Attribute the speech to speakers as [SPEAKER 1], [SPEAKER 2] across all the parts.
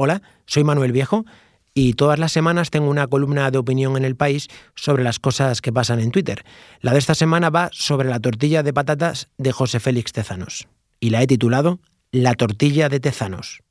[SPEAKER 1] Hola, soy Manuel Viejo y todas las semanas tengo una columna de opinión en el país sobre las cosas que pasan en Twitter. La de esta semana va sobre la tortilla de patatas de José Félix Tezanos y la he titulado La tortilla de Tezanos.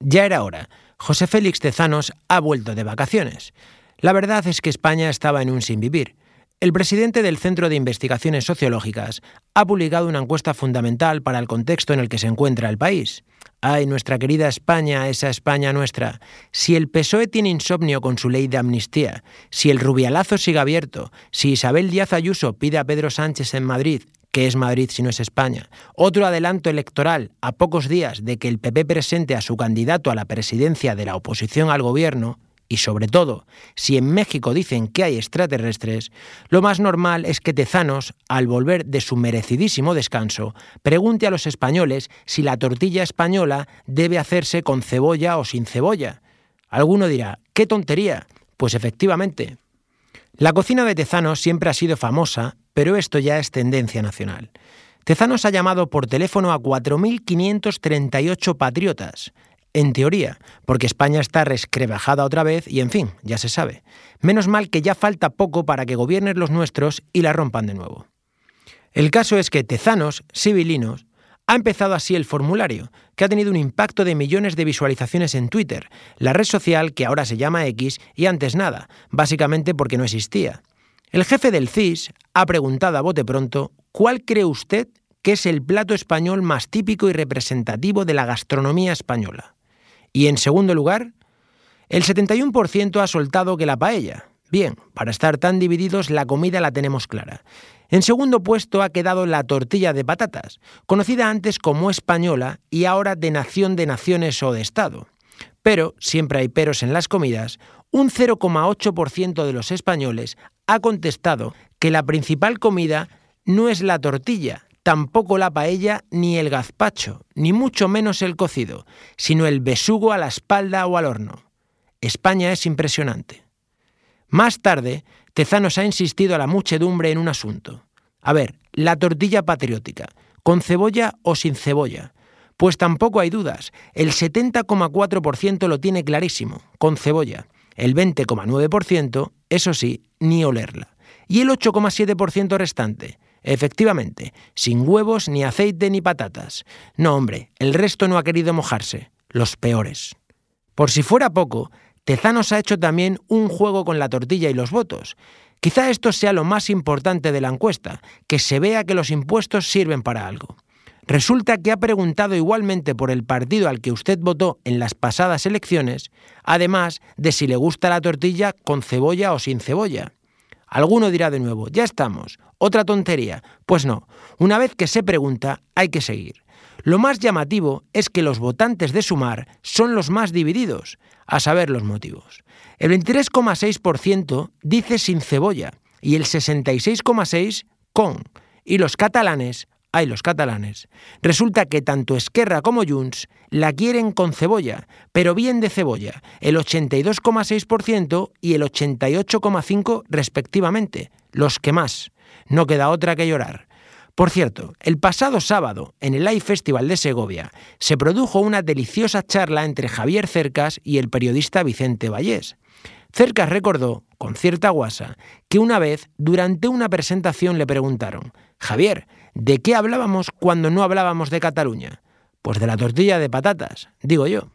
[SPEAKER 1] Ya era hora. José Félix Tezanos ha vuelto de vacaciones. La verdad es que España estaba en un sin vivir. El presidente del Centro de Investigaciones Sociológicas ha publicado una encuesta fundamental para el contexto en el que se encuentra el país. Ay, nuestra querida España, esa España nuestra. Si el PSOE tiene insomnio con su ley de amnistía, si el rubialazo sigue abierto, si Isabel Díaz Ayuso pide a Pedro Sánchez en Madrid, que es Madrid si no es España, otro adelanto electoral a pocos días de que el PP presente a su candidato a la presidencia de la oposición al gobierno, y sobre todo, si en México dicen que hay extraterrestres, lo más normal es que Tezanos, al volver de su merecidísimo descanso, pregunte a los españoles si la tortilla española debe hacerse con cebolla o sin cebolla. Alguno dirá, ¡qué tontería! Pues efectivamente. La cocina de Tezanos siempre ha sido famosa, pero esto ya es tendencia nacional. Tezanos ha llamado por teléfono a 4.538 patriotas, en teoría, porque España está rescrebajada otra vez y en fin, ya se sabe. Menos mal que ya falta poco para que gobiernen los nuestros y la rompan de nuevo. El caso es que Tezanos, civilinos, ha empezado así el formulario, que ha tenido un impacto de millones de visualizaciones en Twitter, la red social que ahora se llama X y antes nada, básicamente porque no existía. El jefe del CIS ha preguntado a bote pronto, ¿cuál cree usted que es el plato español más típico y representativo de la gastronomía española? Y en segundo lugar, el 71% ha soltado que la paella. Bien, para estar tan divididos la comida la tenemos clara. En segundo puesto ha quedado la tortilla de patatas, conocida antes como española y ahora de nación de naciones o de Estado. Pero, siempre hay peros en las comidas, un 0,8% de los españoles ha contestado que la principal comida no es la tortilla, tampoco la paella ni el gazpacho, ni mucho menos el cocido, sino el besugo a la espalda o al horno. España es impresionante. Más tarde, Tezanos ha insistido a la muchedumbre en un asunto. A ver, la tortilla patriótica, ¿con cebolla o sin cebolla? Pues tampoco hay dudas, el 70,4% lo tiene clarísimo, con cebolla. El 20,9%, eso sí, ni olerla. Y el 8,7% restante, Efectivamente, sin huevos, ni aceite, ni patatas. No, hombre, el resto no ha querido mojarse. Los peores. Por si fuera poco, Tezanos ha hecho también un juego con la tortilla y los votos. Quizá esto sea lo más importante de la encuesta, que se vea que los impuestos sirven para algo. Resulta que ha preguntado igualmente por el partido al que usted votó en las pasadas elecciones, además de si le gusta la tortilla con cebolla o sin cebolla. Alguno dirá de nuevo, ya estamos, otra tontería. Pues no, una vez que se pregunta, hay que seguir. Lo más llamativo es que los votantes de Sumar son los más divididos, a saber los motivos. El 23,6% dice sin cebolla y el 66,6% con, y los catalanes hay los catalanes. Resulta que tanto Esquerra como Junts la quieren con cebolla, pero bien de cebolla, el 82,6% y el 88,5% respectivamente, los que más. No queda otra que llorar. Por cierto, el pasado sábado, en el Live Festival de Segovia, se produjo una deliciosa charla entre Javier Cercas y el periodista Vicente Vallés. Cercas recordó, con cierta guasa, que una vez, durante una presentación, le preguntaron, Javier, ¿de qué hablábamos cuando no hablábamos de Cataluña? Pues de la tortilla de patatas, digo yo.